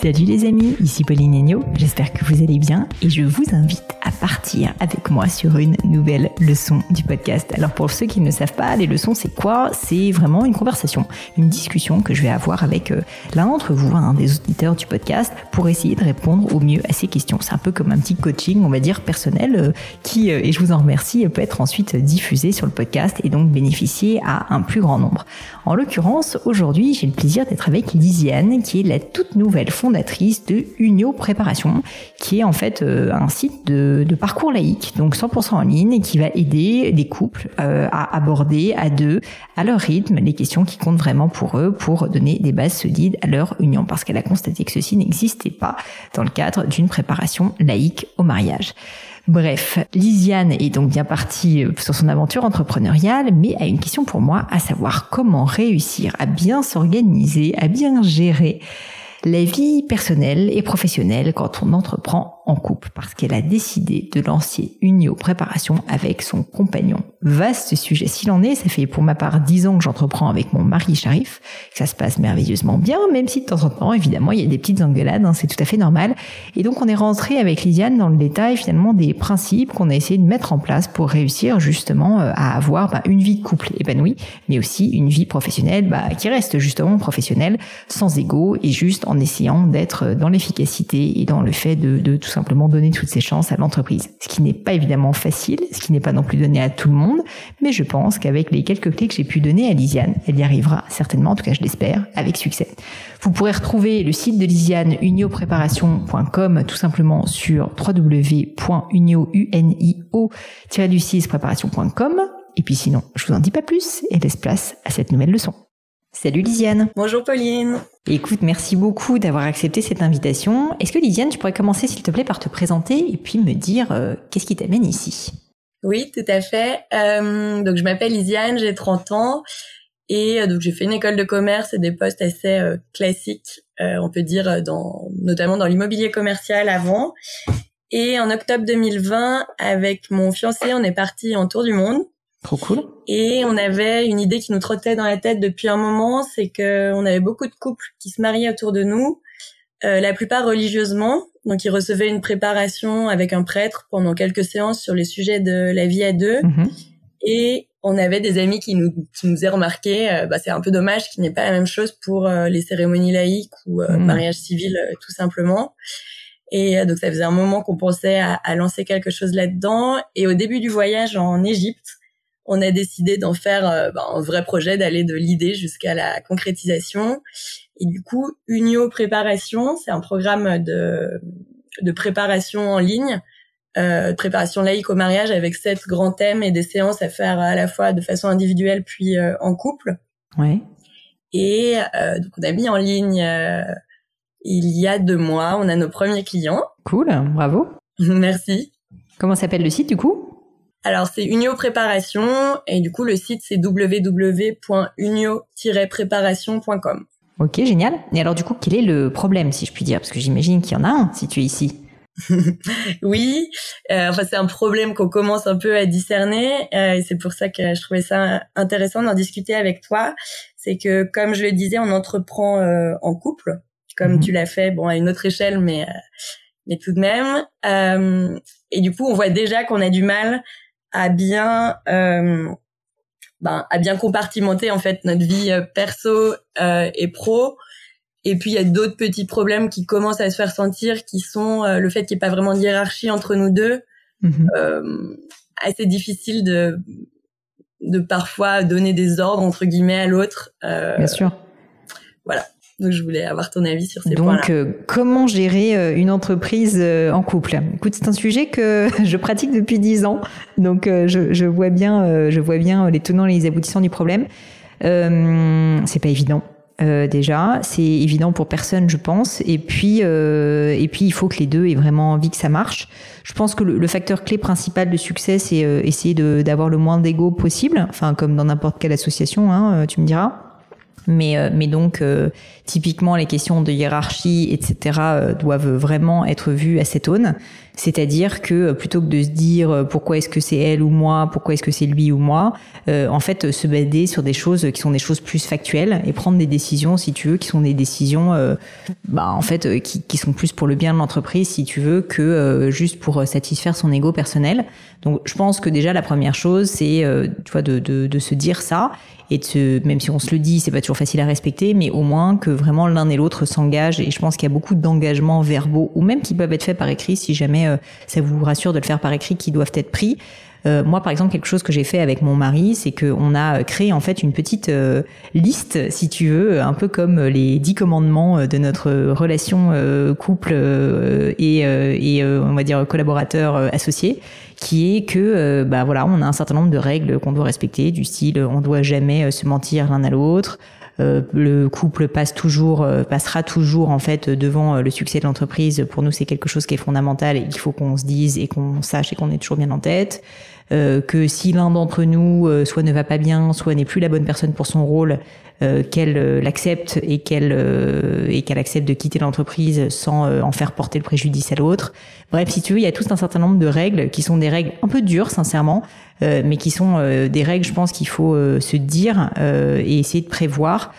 Salut les amis, ici Pauline Agneau, j'espère que vous allez bien et je vous invite à partir avec moi sur une nouvelle leçon du podcast. Alors pour ceux qui ne savent pas, les leçons c'est quoi? C'est vraiment une conversation, une discussion que je vais avoir avec euh, l'un d'entre vous, un des auditeurs du podcast, pour essayer de répondre au mieux à ces questions. C'est un peu comme un petit coaching, on va dire, personnel, euh, qui, euh, et je vous en remercie, peut être ensuite diffusé sur le podcast et donc bénéficier à un plus grand nombre. En l'occurrence, aujourd'hui, j'ai le plaisir d'être avec Lisiane, qui est la toute nouvelle fondatrice de Unio Préparation, qui est en fait un site de de, parcours laïque, donc 100% en ligne, et qui va aider des couples euh, à aborder à deux, à leur rythme, les questions qui comptent vraiment pour eux, pour donner des bases solides à leur union, parce qu'elle a constaté que ceci n'existait pas dans le cadre d'une préparation laïque au mariage. Bref, Lisiane est donc bien partie euh, sur son aventure entrepreneuriale, mais a une question pour moi, à savoir comment réussir à bien s'organiser, à bien gérer la vie personnelle et professionnelle quand on entreprend en couple parce qu'elle a décidé de lancer une préparation avec son compagnon. Vaste sujet s'il en est, ça fait pour ma part dix ans que j'entreprends avec mon mari Sharif, ça se passe merveilleusement bien, même si de temps en temps, évidemment, il y a des petites engueulades, hein, c'est tout à fait normal. Et donc on est rentré avec Lisiane dans le détail finalement des principes qu'on a essayé de mettre en place pour réussir justement euh, à avoir bah, une vie de couple épanouie, mais aussi une vie professionnelle bah, qui reste justement professionnelle, sans ego et juste en essayant d'être dans l'efficacité et dans le fait de, de tout simplement donner toutes ses chances à l'entreprise. Ce qui n'est pas évidemment facile, ce qui n'est pas non plus donné à tout le monde, mais je pense qu'avec les quelques clés que j'ai pu donner à Lisiane, elle y arrivera certainement, en tout cas je l'espère, avec succès. Vous pourrez retrouver le site de Lisiane, uniopréparation.com, tout simplement sur www.unio-préparation.com. Et puis sinon, je vous en dis pas plus et laisse place à cette nouvelle leçon. Salut Lisiane. Bonjour Pauline. Écoute, merci beaucoup d'avoir accepté cette invitation. Est-ce que Lisiane, tu pourrais commencer s'il te plaît par te présenter et puis me dire euh, qu'est-ce qui t'amène ici? Oui, tout à fait. Euh, donc je m'appelle Lisiane, j'ai 30 ans et euh, donc j'ai fait une école de commerce et des postes assez classiques, on peut dire dans notamment dans l'immobilier commercial avant. Et en octobre 2020, avec mon fiancé, on est parti en tour du monde. Trop cool. Et on avait une idée qui nous trottait dans la tête depuis un moment, c'est que on avait beaucoup de couples qui se mariaient autour de nous, euh, la plupart religieusement. Donc ils recevaient une préparation avec un prêtre pendant quelques séances sur les sujets de la vie à deux. Mhm. Et on avait des amis qui nous, qui nous faisaient remarquer, euh, bah, c'est un peu dommage qu'il n'y ait pas la même chose pour euh, les cérémonies laïques ou mhm. mariage civil tout simplement. Et donc ça faisait un moment qu'on pensait à, à lancer quelque chose là-dedans. Et au début du voyage en Égypte, on a décidé d'en faire euh, ben, un vrai projet, d'aller de l'idée jusqu'à la concrétisation. Et du coup, Unio Préparation, c'est un programme de, de préparation en ligne, euh, préparation laïque au mariage avec sept grands thèmes et des séances à faire à la fois de façon individuelle puis euh, en couple. Ouais. Et euh, donc on a mis en ligne euh, il y a deux mois, on a nos premiers clients. Cool, bravo. Merci. Comment s'appelle le site du coup? Alors c'est Unio Préparation et du coup le site c'est www.unio-préparation.com. Ok, génial. Et alors du coup, quel est le problème si je puis dire? Parce que j'imagine qu'il y en a un si tu es ici. oui, euh, enfin c'est un problème qu'on commence un peu à discerner euh, et c'est pour ça que je trouvais ça intéressant d'en discuter avec toi. C'est que comme je le disais, on entreprend euh, en couple, comme mhm. tu l'as fait, bon à une autre échelle, mais mais tout de même. et du coup, on voit déjà qu'on a du mal à bien euh, ben, à bien compartimenter en fait notre vie euh, perso euh, et pro. Et puis il y a d'autres petits problèmes qui commencent à se faire sentir, qui sont euh, le fait qu'il n'y ait pas vraiment de hiérarchie entre nous deux. Mhm. Euh, assez difficile de de parfois donner des ordres entre guillemets à l'autre. Bien sûr. Voilà. Donc je voulais avoir ton avis sur ces points-là. Donc euh, comment gérer euh, une entreprise euh, en couple? Écoute, c'est un sujet que je pratique depuis dix ans, donc je, je, vois bien, je vois bien les tenants et les aboutissants du problème. Euh, c'est pas évident. Euh, déjà, c'est évident pour personne, je pense. Et puis, euh, et puis, il faut que les deux aient vraiment envie que ça marche. Je pense que le, le facteur clé principal de succès, c'est essayer d'avoir le moins d'ego possible. Enfin, comme dans n'importe quelle association, hein, tu me diras. Mais, euh, mais donc, euh, typiquement, les questions de hiérarchie, etc., euh, doivent vraiment être vues à cette aune. C'est-à-dire que plutôt que de se dire pourquoi est-ce que c'est elle ou moi, pourquoi est-ce que c'est lui ou moi, en fait, se baser sur des choses qui sont des choses plus factuelles et prendre des décisions, si tu veux, qui sont des décisions, bah, en fait, qui, sont plus pour le bien de l'entreprise, si tu veux, que juste pour satisfaire son ego personnel. Donc, je pense que déjà la première chose, c'est, tu vois, de, de, de se dire ça et de même si on se le dit, c'est pas toujours facile à respecter, mais au moins que vraiment l'un et l'autre s'engagent. Et je pense qu'il y a beaucoup d'engagements verbaux ou même qui peuvent être faits par écrit si jamais euh, ça vous rassure de le faire par écrit, qui doivent être pris. Euh, moi, par exemple, quelque chose que j'ai fait avec mon mari, c'est qu'on a créé en fait une petite euh, liste, si tu veux, un peu comme les dix commandements de notre relation couple et, on va dire collaborateur associé qui est que euh, bah voilà, on a un certain nombre de règles qu'on doit respecter, du style on doit jamais euh, se mentir l'un à l'autre. Euh, le couple passe toujours, passera toujours en fait devant le succès de l'entreprise. Pour nous, c'est quelque chose qui est fondamental et qu'il faut qu'on se dise et qu'on sache et qu'on ait toujours bien en tête. Euh, que si l'un d'entre nous soit ne va pas bien, soit n'est plus la bonne personne pour son rôle, euh, qu'elle euh, l'accepte et qu'elle euh, et qu'elle accepte de quitter l'entreprise sans en faire porter le préjudice à l'autre. Bref, si tu veux, il y a tout un certain nombre de règles qui sont des règles un peu dures, sincèrement, mais qui sont des règles, je pense qu'il faut se dire et essayer de prévoir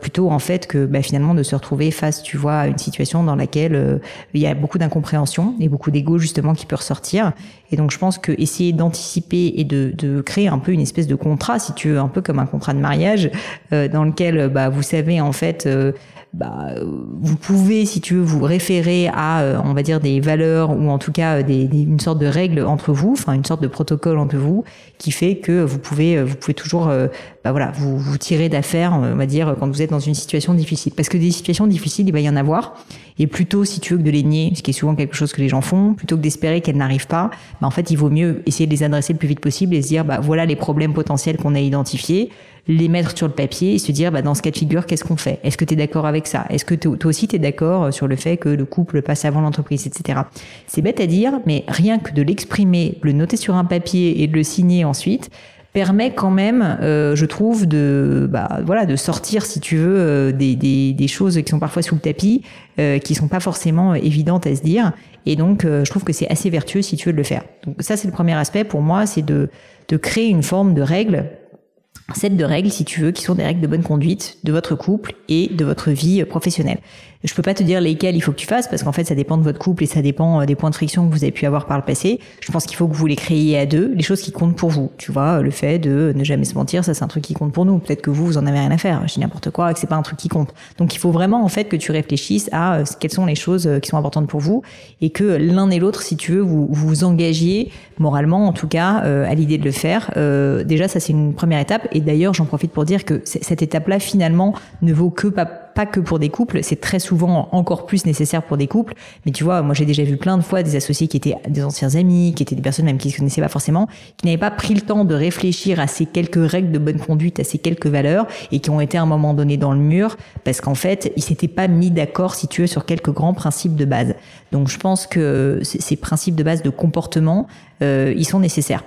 plutôt en fait que bah, finalement de se retrouver face, tu vois, à une situation dans laquelle il y a beaucoup d'incompréhension et beaucoup d'ego justement qui peut ressortir. Et donc je pense que essayer d'anticiper et de, de, créer un peu une espèce de contrat, si tu veux, un peu comme un contrat de mariage, dans lequel bah, vous savez en fait euh, bah, vous pouvez, si tu veux, vous référer à, euh, on va dire, des valeurs ou en tout cas des, une sorte de règle entre vous, enfin une sorte de protocole entre vous, qui fait que vous pouvez, vous pouvez toujours, euh, bah voilà, vous vous tirer d'affaire, on va dire, quand vous êtes dans une situation difficile. Parce que des situations difficiles, il va y en avoir. Et plutôt, si tu veux, que de les nier, ce qui est souvent quelque chose que les gens font, plutôt que d'espérer qu'elles n'arrivent pas, bah, en fait, il vaut mieux essayer de les adresser le plus vite possible et se dire, bah voilà les problèmes potentiels qu'on a identifiés les mettre sur le papier et se dire bah, dans ce cas de figure qu'est-ce qu'on fait? Est-ce que tu es d'accord avec ça? Est-ce que toi aussi tu es d'accord sur le fait que le couple passe avant l'entreprise, etc. C'est bête à dire, mais rien que de l'exprimer, le noter sur un papier et de le signer ensuite, permet quand même, euh, je trouve, de bah, voilà de sortir, si tu veux, euh, des, des, des, choses qui sont parfois sous le tapis, euh, qui sont pas forcément évidentes à se dire. Et donc, euh, je trouve que c'est assez vertueux si tu veux de le faire. Donc ça, c'est le premier aspect pour moi, c'est de, de créer une forme de règle set de règles, si tu veux, qui sont des règles de bonne conduite de votre couple et de votre vie professionnelle. Je peux pas te dire lesquels il faut que tu fasses parce qu'en fait ça dépend de votre couple et ça dépend euh, des points de friction que vous avez pu avoir par le passé. Je pense qu'il faut que vous les créiez à deux, les choses qui comptent pour vous. Tu vois, le fait de ne jamais se mentir, ça c'est un truc qui compte pour nous. Peut-être que vous vous en avez rien à faire, je n'importe quoi que c'est pas un truc qui compte. Donc il faut vraiment en fait que tu réfléchisses à euh, quelles sont les choses euh, qui sont importantes pour vous et que l'un et l'autre, si tu veux, vous vous engagiez moralement en tout cas à l'idée de le faire. déjà ça c'est une première étape et d'ailleurs j'en profite pour dire que cette étape-là finalement ne vaut que pas pas que pour des couples, c'est très souvent encore plus nécessaire pour des couples. Mais tu vois, moi j'ai déjà vu plein de fois des associés qui étaient des anciens amis, qui étaient des personnes même qui se connaissaient pas forcément, qui n'avaient pas pris le temps de réfléchir à ces quelques règles de bonne conduite, à ces quelques valeurs, et qui ont été à un moment donné dans le mur parce qu'en fait ils s'étaient pas mis d'accord, si tu veux, sur quelques grands principes de base. Donc je pense que ces principes de base de comportement, euh, ils sont nécessaires.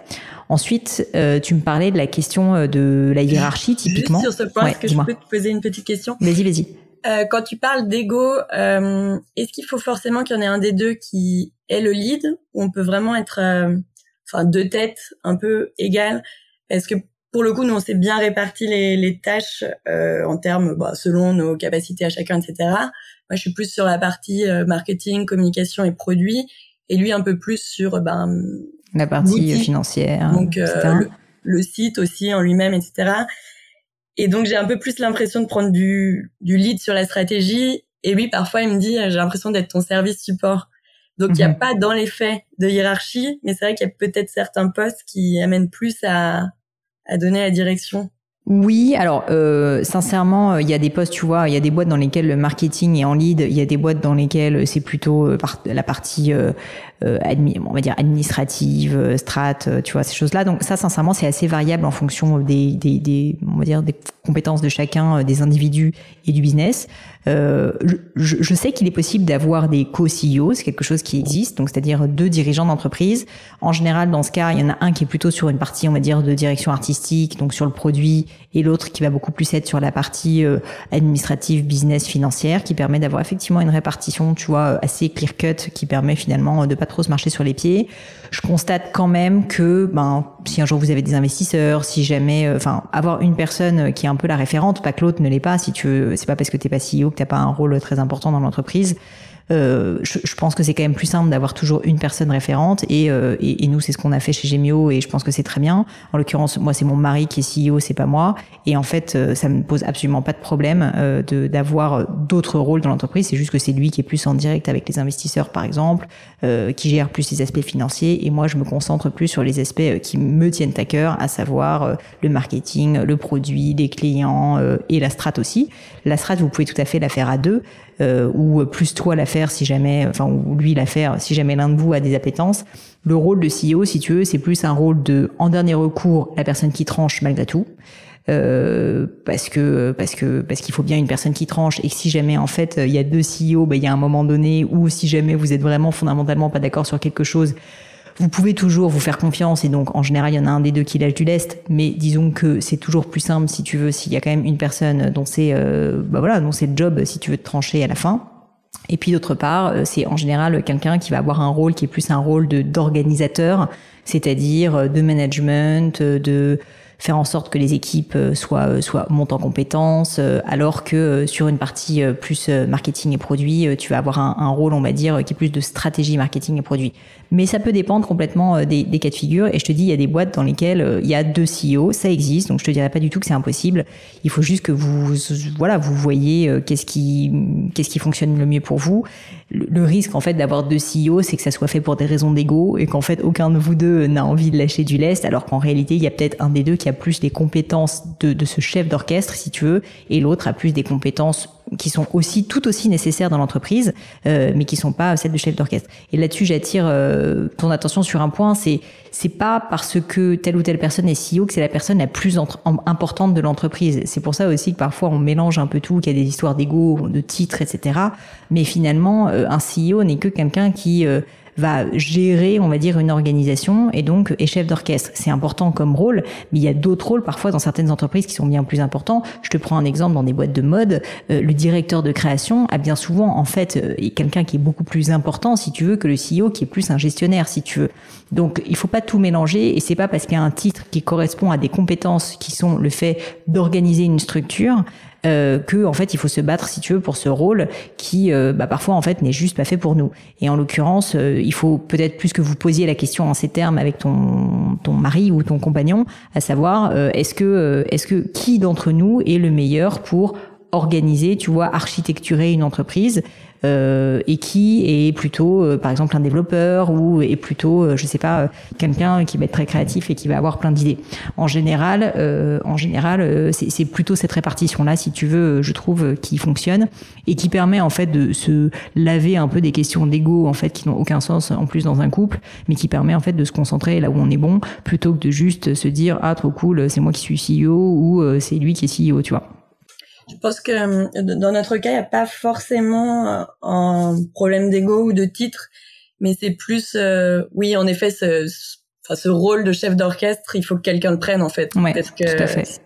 Ensuite, euh, tu me parlais de la question euh, de la hiérarchie, typiquement. Juste sur ce point, est-ce que je peux te poser une petite question? Vas-y, vas-y. Euh, quand tu parles d'ego, euh, est-ce qu'il faut forcément qu'il y en ait un des deux qui est le lead ou on peut vraiment être, euh, enfin, deux têtes un peu égales Est-ce que pour le coup, nous, on s'est bien réparti les, les tâches euh, en termes, bah, selon nos capacités à chacun, etc. Moi, je suis plus sur la partie marketing, communication et produits, et lui un peu plus sur ben, la partie financière, donc le, site aussi en lui-même, etc. Et donc j'ai un peu plus l'impression de prendre du, du lead sur la stratégie. Et lui, parfois, il me dit, j'ai l'impression d'être ton service support. Donc il n'y a mhm. pas dans les faits de hiérarchie, mais c'est vrai qu'il y a peut-être certains postes qui amènent plus à, à donner la direction. Oui, alors euh, sincèrement, euh, il y a des postes, tu vois, il y a des boîtes dans lesquelles le marketing est en lead, il y a des boîtes dans lesquelles c'est plutôt euh, la partie, on va dire administrative, strat, tu vois, ces choses-là. Donc ça, sincèrement, c'est assez variable en fonction des, des, des, on va dire, des compétences de chacun, des individus et du business. Euh, je, je, sais qu'il est possible d'avoir des co-CEO, c'est quelque chose qui existe, donc c'est-à-dire deux dirigeants d'entreprise. En général, dans ce cas, il y en a un qui est plutôt sur une partie, on va dire, de direction artistique, donc sur le produit, et l'autre qui va beaucoup plus être sur la partie euh, administrative, business, financière, qui permet d'avoir effectivement une répartition, tu vois, assez clear-cut, qui permet finalement de pas trop se marcher sur les pieds. Je constate quand même que, ben, si un jour vous avez des investisseurs, si jamais, euh, enfin, avoir une personne qui est un peu la référente, pas que l'autre ne l'est pas. Si tu veux, c'est pas parce que t'es pas CEO que t'as pas un rôle très important dans l'entreprise. Euh, je, je, pense que c'est quand même plus simple d'avoir toujours une personne référente et, euh, et, et nous c'est ce qu'on a fait chez Gemio et je pense que c'est très bien. En l'occurrence, moi c'est mon mari qui est CEO, c'est pas moi et en fait euh, ça me pose absolument pas de problème de d'avoir d'autres rôles dans l'entreprise. C'est juste que c'est lui qui est plus en direct avec les investisseurs par exemple, qui gère plus les aspects financiers et moi je me concentre plus sur les aspects qui me tiennent à cœur, à savoir le marketing, le produit, les clients et la strat aussi. La strat vous pouvez tout à fait la faire à deux ou plus toi la faire si jamais, enfin ou lui la faire si jamais l'un de vous a des appétences. Le rôle de CEO, si tu veux, c'est plus un rôle de, en dernier recours, la personne qui tranche malgré tout. Euh, parce que parce que parce qu'il faut bien une personne qui tranche et si jamais en fait il y a deux CEO, bah, il y a un moment donné où si jamais vous êtes vraiment fondamentalement pas d'accord sur quelque chose, vous pouvez toujours vous faire confiance et donc en général il y en a un des deux qui lâche du lest, mais disons que c'est toujours plus simple si tu veux s'il y a quand même une personne dont c'est euh, bah voilà dont c'est le job si tu veux te trancher à la fin. Et puis d'autre part, euh, c'est en général quelqu'un qui va avoir un rôle qui est plus un rôle d'organisateur, c'est-à-dire euh, de management, de faire en sorte que les équipes euh, soient, euh, soient montent en compétences, euh, alors que sur une partie plus marketing et produit, tu vas avoir un, un, rôle, on va dire, qui est plus de stratégie marketing et produit. Mais ça peut dépendre complètement des, des cas de figure. Et je te dis, il y a des boîtes dans lesquelles il y a deux CEO, ça existe. Donc je te dirais pas du tout que c'est impossible. Il faut juste que vous, voilà, vous voyez qu'est-ce qui, qu'est-ce qui fonctionne le mieux pour vous. Le, risque en fait d'avoir deux CEO, c'est que ça soit fait pour des raisons d'ego et qu'en fait aucun de vous deux n'a envie de lâcher du lest, alors qu'en réalité il y a peut-être un des deux qui a plus des compétences de, de ce chef d'orchestre, si tu veux, et l'autre a plus des compétences qui sont aussi tout aussi nécessaires dans l'entreprise, euh, mais qui sont pas celles de chef d'orchestre. Et là-dessus, j'attire euh, ton attention sur un point, c'est c'est pas parce que telle ou telle personne est CEO que c'est la personne la plus importante de l'entreprise. C'est pour ça aussi que parfois on mélange un peu tout, qu'il y a des histoires d'ego, de titres, etc. Mais finalement, euh, un CEO n'est que quelqu'un qui euh, va gérer, on va dire, une organisation et donc est chef d'orchestre. C'est important comme rôle, mais il y a d'autres rôles parfois dans certaines entreprises qui sont bien plus importants. Je te prends un exemple dans des boîtes de mode. Euh, le directeur de création a bien souvent, en fait, euh, quelqu'un qui est beaucoup plus important, si tu veux, que le CEO qui est plus un gestionnaire, si tu veux. Donc, il faut pas tout mélanger et c'est pas parce qu'il y a un titre qui correspond à des compétences qui sont le fait d'organiser une structure euh, que en fait il faut se battre si tu veux pour ce rôle qui euh, bah, parfois en fait n'est juste pas fait pour nous. Et en l'occurrence, euh, il faut peut-être plus que vous posiez la question en ces termes avec ton ton mari ou ton compagnon, à savoir euh, est-ce que est-ce que qui d'entre nous est le meilleur pour organiser, tu vois, architecturer une entreprise euh, et qui est plutôt, euh, par exemple, un développeur ou est plutôt, euh, je sais pas, quelqu'un qui va être très créatif et qui va avoir plein d'idées. En général, en général, c'est plutôt cette répartition-là, si tu veux, je trouve, qui fonctionne et qui permet en fait de se laver un peu des questions d'ego en fait qui n'ont aucun sens en plus dans un couple, mais qui permet en fait de se concentrer là où on est bon plutôt que de juste se dire ah trop cool, c'est moi qui suis CEO ou c'est lui qui est CEO, tu vois. Je pense que euh, dans notre cas, il n'y a pas forcément euh, un problème d'ego ou de titre, mais c'est plus, euh, oui, en effet, ce, enfin, ce rôle de chef d'orchestre, il faut que quelqu'un le prenne en fait, ouais, parce que tout à fait.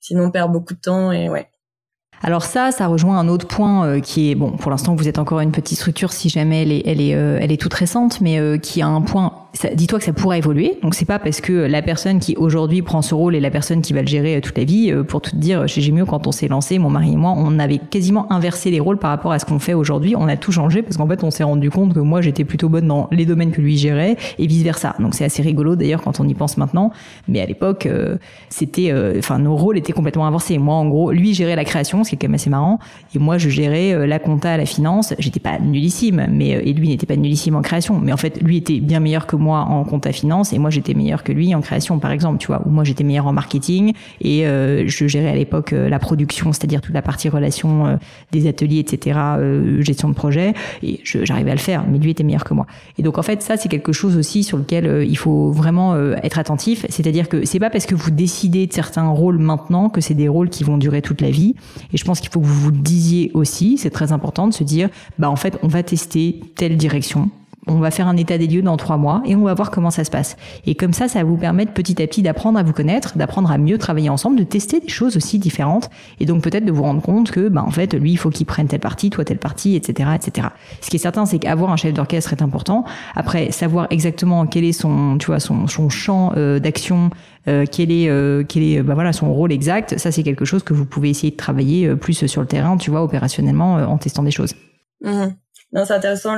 sinon on perd beaucoup de temps et ouais. Alors ça, ça rejoint un autre point qui est bon. Pour l'instant, vous êtes encore une petite structure, si jamais elle est, elle est, elle est toute récente, mais qui a un point dis-toi que ça pourra évoluer. Donc c'est pas parce que la personne qui aujourd'hui prend ce rôle est la personne qui va le gérer toute la vie. Pour tout te dire, chez Gémio, quand on s'est lancé, mon mari et moi, on avait quasiment inversé les rôles par rapport à ce qu'on fait aujourd'hui. On a tout changé parce qu'en fait, on s'est rendu compte que moi, j'étais plutôt bonne dans les domaines que lui gérait et vice versa. Donc c'est assez rigolo d'ailleurs quand on y pense maintenant. Mais à l'époque, c'était, enfin, nos rôles étaient complètement inversés. Moi, en gros, lui gérait la création, ce qui est quand même assez marrant, et moi, je gérais la compta, la finance. J'étais pas nullissime, mais et lui n'était pas nullissime en création. Mais en fait, lui était bien meilleur que moi en compta finance et moi j'étais meilleur que lui en création, par exemple, tu vois. Ou moi j'étais meilleur en marketing et euh, je gérais à l'époque euh, la production, c'est-à-dire toute la partie relation euh, des ateliers, etc., gestion de projet. Et j'arrivais à le faire, mais lui était meilleur que moi. Et donc en fait, ça c'est quelque chose aussi sur lequel il faut vraiment être attentif. C'est-à-dire que c'est pas parce que vous décidez de certains rôles maintenant que c'est des rôles qui vont durer toute la vie. Et je pense qu'il faut que vous vous le disiez aussi. C'est très important de se dire, bah en fait, on va tester telle direction on va faire un état des lieux dans trois mois et on va voir comment ça se passe. Et comme ça, ça va vous permettre petit à petit d'apprendre à vous connaître, d'apprendre à mieux travailler ensemble, de tester des choses aussi différentes et donc peut-être de vous rendre compte que, bah, en fait, lui, il faut qu'il prenne telle partie, toi telle partie, etc., etc. Ce qui est certain, c'est qu'avoir un chef d'orchestre est important. Après, savoir exactement quel est son, tu vois, son, son champ euh, d'action, euh, quel est, euh, quel est, bah, voilà, son rôle exact. Ça, c'est quelque chose que vous pouvez essayer de travailler plus sur le terrain, tu vois, opérationnellement, en testant des choses. Mmh. Non, c'est intéressant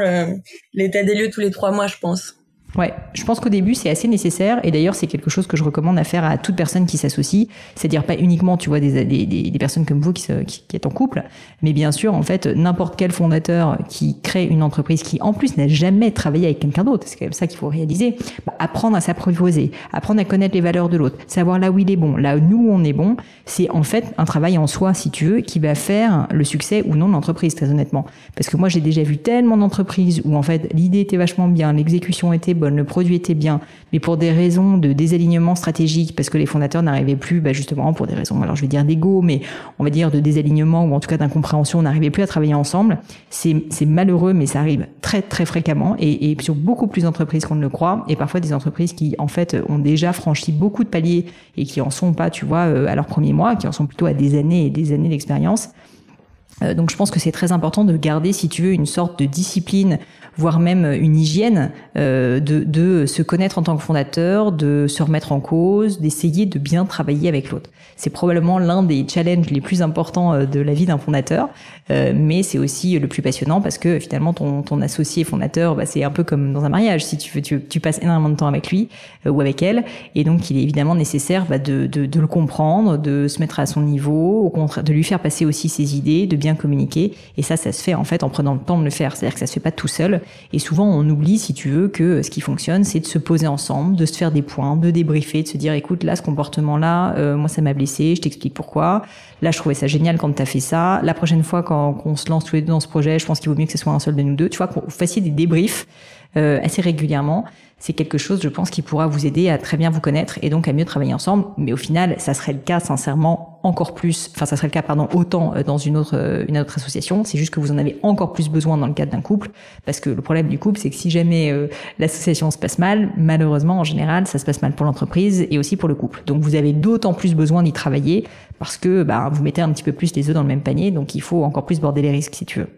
l'état des lieux tous les trois mois, je pense. Ouais, je pense qu'au début c'est assez nécessaire et d'ailleurs c'est quelque chose que je recommande à faire à toute personne qui s'associe, c'est-à-dire pas uniquement tu vois des, des, des, personnes comme vous qui, qui, qui, est en couple, mais bien sûr en fait n'importe quel fondateur qui crée une entreprise qui en plus n'a jamais travaillé avec quelqu'un d'autre, c'est quand même ça qu'il faut réaliser, bah, apprendre à s'apprivoiser, apprendre à connaître les valeurs de l'autre, savoir là où il est bon, là où nous on est bon, c'est en fait un travail en soi si tu veux qui va faire le succès ou non de l'entreprise très honnêtement, parce que moi j'ai déjà vu tellement d'entreprises où en fait l'idée était vachement bien, l'exécution était bonne le produit était bien, mais pour des raisons de désalignement stratégique, parce que les fondateurs n'arrivaient plus, bah justement pour des raisons, alors je vais dire d'ego, mais on va dire de désalignement ou en tout cas d'incompréhension, on n'arrivait plus à travailler ensemble. C'est malheureux, mais ça arrive très très fréquemment et, et sur beaucoup plus d'entreprises qu'on ne le croit, et parfois des entreprises qui en fait ont déjà franchi beaucoup de paliers et qui en sont pas, tu vois, euh, à leur premier mois, qui en sont plutôt à des années et des années d'expérience. Euh, donc je pense que c'est très important de garder, si tu veux, une sorte de discipline voire même une hygiène euh, de, de se connaître en tant que fondateur, de se remettre en cause, d'essayer de bien travailler avec l'autre. C'est probablement l'un des challenges les plus importants euh, de la vie d'un fondateur, euh, mais c'est aussi le plus passionnant parce que finalement ton, ton associé fondateur, bah, c'est un peu comme dans un mariage. Si tu veux, tu, tu passes énormément de temps avec lui euh, ou avec elle, et donc il est évidemment nécessaire bah, de, de, de, le comprendre, de se mettre à son niveau, au contraire, de lui faire passer aussi ses idées, de communiquer. Et ça, ça se fait en fait en prenant le temps de le faire. C'est-à-dire que ça se fait pas tout seul. Et souvent, on oublie, si tu veux, que ce qui fonctionne, c'est de se poser ensemble, de se faire des points, de débriefer, de se dire, écoute, là, ce comportement-là, euh, moi, ça m'a blessé, je t'explique pourquoi. Là, je trouvais ça génial quand tu as fait ça. La prochaine fois, quand on se lance tous les deux dans ce projet, je pense qu'il vaut mieux que ce soit un seul de nous deux. Tu vois, qu'on fassiez des débriefs euh, assez régulièrement c'est quelque chose, je pense, qui pourra vous aider à très bien vous connaître et donc à mieux travailler ensemble. Mais au final, ça serait le cas, sincèrement, encore plus, enfin, ça serait le cas, pardon, autant euh, dans une autre, euh, une autre association. C'est juste que vous en avez encore plus besoin dans le cadre d'un couple. Parce que le problème du couple, c'est que si jamais euh, l'association se passe mal, malheureusement, en général, ça se passe mal pour l'entreprise et aussi pour le couple. Donc, vous avez d'autant plus besoin d'y travailler parce que, bah, vous mettez un petit peu plus les œufs dans le même panier. Donc, il faut encore plus border les risques, si tu veux.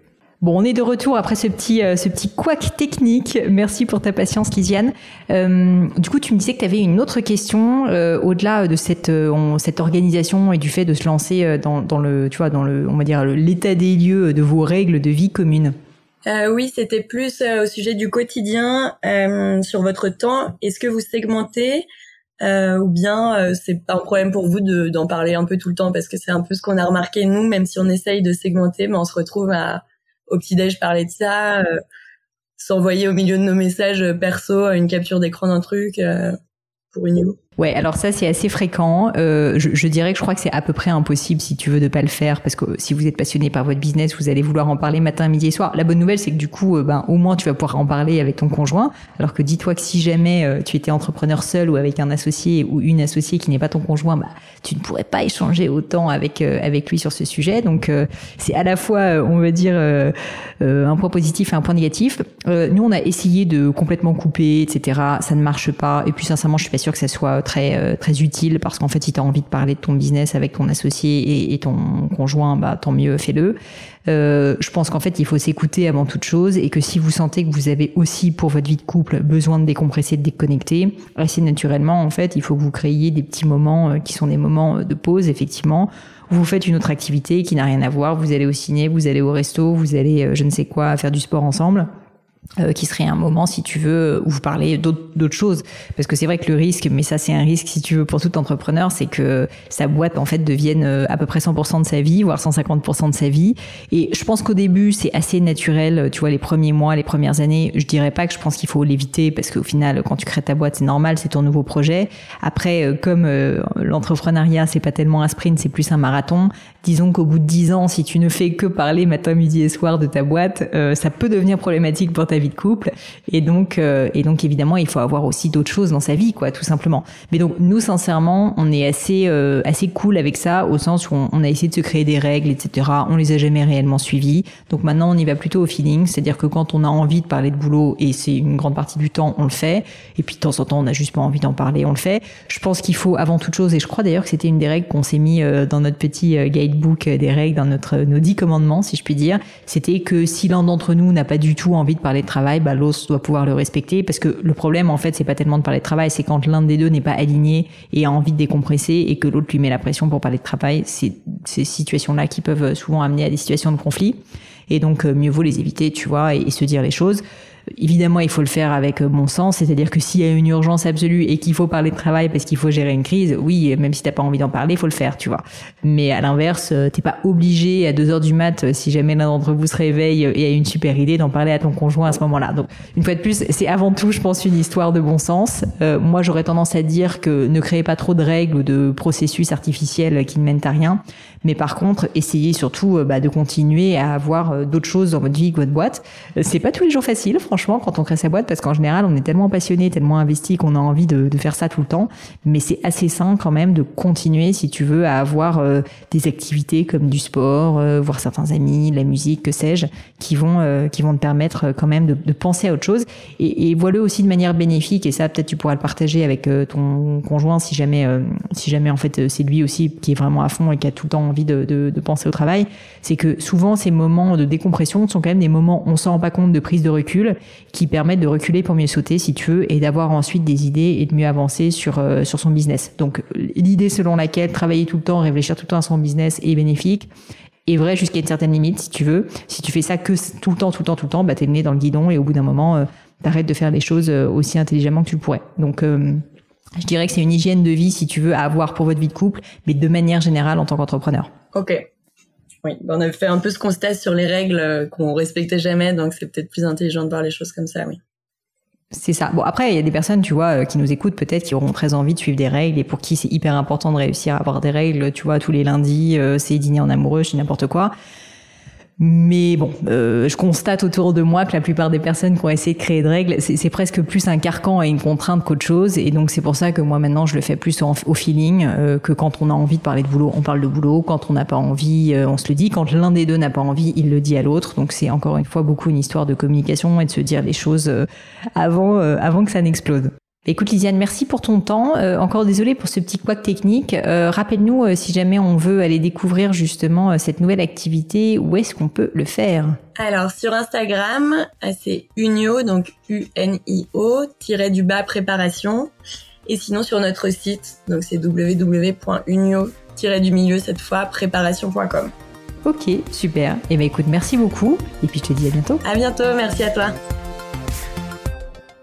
Bon, on est de retour après ce petit, euh, ce petit couac technique. Merci pour ta patience, Lisiane. Euh, du coup, tu me disais que tu avais une autre question euh, au-delà de cette, cette organisation et du fait de se lancer dans, dans le, tu vois, dans le, on va dire l'état des lieux de vos règles de vie commune. oui, c'était plus au sujet du quotidien sur votre temps. Est-ce que vous segmentez ou bien c'est pas un problème pour vous d'en parler un peu tout le temps parce que c'est un peu ce qu'on a remarqué nous, même si on essaye de segmenter, mais on se retrouve à au petit-déj parler de ça, euh, s'envoyer au milieu de nos messages perso une capture d'écran d'un truc euh, pour une. Ouais, alors ça c'est assez fréquent. Euh, je, je, dirais que je crois que c'est à peu près impossible si tu veux de pas le faire parce que si vous êtes passionné par votre business, vous allez vouloir en parler matin, midi et soir. La bonne nouvelle c'est que du coup, euh, ben au moins tu vas pouvoir en parler avec ton conjoint. Alors que dis-toi que si jamais euh, tu étais entrepreneur seul ou avec un associé ou une associée qui n'est pas ton conjoint, bah, tu ne pourrais pas échanger autant avec avec lui sur ce sujet. Donc c'est à la fois, on va dire, un point positif et un point négatif. nous on a essayé de complètement couper, etc. Ça ne marche pas. Et puis sincèrement, je suis pas sûre que ça soit très très utile parce qu'en fait, si tu envie de parler de ton business avec ton associé et, ton conjoint, bah tant mieux, fais-le. je pense qu'en fait, il faut s'écouter avant toute chose et que si vous sentez que vous avez aussi pour votre vie de couple besoin de décompresser, de déconnecter, assez naturellement, en fait, il faut que vous créiez des petits moments qui sont des moments de pause, effectivement, vous faites une autre activité qui n'a rien à voir, vous allez au ciné, vous allez au resto, vous allez euh, je ne sais quoi faire du sport ensemble. Euh, qui serait un moment, si tu veux, où vous parlez d'autres choses. Parce que c'est vrai que le risque, mais ça c'est un risque, si tu veux, pour tout entrepreneur, c'est que sa boîte, en fait, devienne euh, à peu près 100% de sa vie, voire 150% de sa vie. Et je pense qu'au début, c'est assez naturel, tu vois, les premiers mois, les premières années, je dirais pas que je pense qu'il faut l'éviter, parce qu'au final, quand tu crées ta boîte, c'est normal, c'est ton nouveau projet. Après, euh, comme l'entrepreneuriat, c'est pas tellement un sprint, c'est plus un marathon, disons qu'au bout de 10 ans, si tu ne fais que parler matin, midi et soir de ta boîte, ça peut devenir problématique pour ta vie de couple. Et donc, euh, et donc évidemment, il faut avoir aussi d'autres choses dans sa vie, quoi, tout simplement. Mais donc, nous, sincèrement, on est assez, euh, assez cool avec ça, au sens où on, a essayé de se créer des règles, etc. On les a jamais réellement suivies. Donc maintenant, on y va plutôt au feeling, c'est-à-dire que quand on a envie de parler de boulot, et c'est une grande partie du temps, on le fait. Et puis de temps en temps, on n'a juste pas envie d'en parler, on le fait. Je pense qu'il faut avant toute chose, et je crois d'ailleurs que c'était une des règles qu'on s'est mis euh, dans notre petit guidebook des règles, dans notre nos dix commandements, si je puis dire, c'était que si l'un d'entre nous n'a pas du tout envie de parler travail, bah, l'autre doit pouvoir le respecter parce que le problème en fait c'est pas tellement de parler de travail, c'est quand l'un des deux n'est pas aligné et a envie de décompresser et que l'autre lui met la pression pour parler de travail, c'est ces situations-là qui peuvent souvent amener à des situations de conflit et donc euh, mieux vaut les éviter, tu vois, et se dire les choses. Évidemment, il faut le faire avec euh, bon sens, c'est-à-dire que s'il y a une urgence absolue et qu'il faut parler de travail parce qu'il faut gérer une crise, oui, même si t'as pas envie d'en parler, il faut le faire, tu vois. Mais à l'inverse, euh, t'es pas obligé à 2 heures du mat, euh, si jamais l'un d'entre vous se réveille et a une super idée, d'en parler à ton conjoint à ce moment-là. Donc, une fois de plus, c'est avant tout, je pense, une histoire de bon sens. moi, j'aurais tendance à dire que ne créez pas trop de règles ou de processus artificiels qui ne mènent à rien. Mais par contre, essayez surtout bah, de continuer à avoir d'autres choses dans votre vie que votre boîte. C'est pas tous les jours facile, franchement franchement, quand on crée sa boîte, parce qu'en général, on est tellement passionné, tellement investi qu'on a envie de, faire ça tout le temps. Mais c'est assez sain quand même de continuer, si tu veux, à avoir euh, des activités comme du sport, euh, voir certains amis, la musique, que sais-je, qui vont euh, qui vont te permettre quand même de, penser à autre chose. Et, et voilà aussi de manière bénéfique. Et ça, peut-être tu pourras le partager avec ton conjoint si jamais si jamais en fait c'est lui aussi qui est vraiment à fond et qui a tout le temps envie de, de penser au travail. C'est que souvent ces moments de décompression sont quand même des moments où on s'en rend pas compte de prise de recul qui permettent de reculer pour mieux sauter si tu veux et d'avoir ensuite des idées et de mieux avancer sur euh, sur son business. Donc l'idée selon laquelle travailler tout le temps, réfléchir tout le temps à son business est bénéfique est vrai jusqu'à une certaine limite si tu veux. Si tu fais ça que tout le temps, tout le temps, tout le temps, bah t'es né dans le guidon et au bout d'un moment euh, t'arrêtes de faire les choses euh, aussi intelligemment que tu le pourrais. Donc je dirais que c'est une hygiène de vie si tu veux à avoir pour votre vie de couple, mais de manière générale en tant qu'entrepreneur. Ok, oui, on a fait un peu ce constat sur les règles euh, qu'on respectait jamais, donc c'est peut-être plus intelligent de voir les choses comme ça, oui. C'est ça. Bon, après, il y a des personnes, tu vois, euh, qui nous écoutent peut-être, qui auront très envie de suivre des règles et pour qui c'est hyper important de réussir à avoir des règles, tu vois, tous les lundis, euh, c'est dîner en amoureux, dis n'importe quoi. Mais bon, euh, je constate autour de moi que la plupart des personnes qui ont essayé de créer de règles, c'est presque plus un carcan et une contrainte qu'autre chose. Et donc c'est pour ça que moi maintenant je le fais plus au feeling, euh, que quand on a envie de parler de boulot, on parle de boulot. Quand on n'a pas envie, euh, on se le dit. Quand l'un des deux n'a pas envie, il le dit à l'autre. Donc c'est encore une fois beaucoup une histoire de communication et de se dire les choses avant, avant que ça n'explose. Écoute Lisiane, merci pour ton temps. Euh, encore désolé pour ce petit couac technique. Euh, rappelle-nous euh, si jamais on veut aller découvrir justement cette nouvelle activité, où est-ce qu'on peut le faire? Alors sur Instagram, c'est Unio, donc U-N-I-O, tiré du bas préparation. Et sinon sur notre site, donc c'est www.unio, du milieu cette fois, préparation.com. Ok, super. Et eh ben écoute, merci beaucoup. Et puis je te dis à bientôt. À bientôt, merci à toi.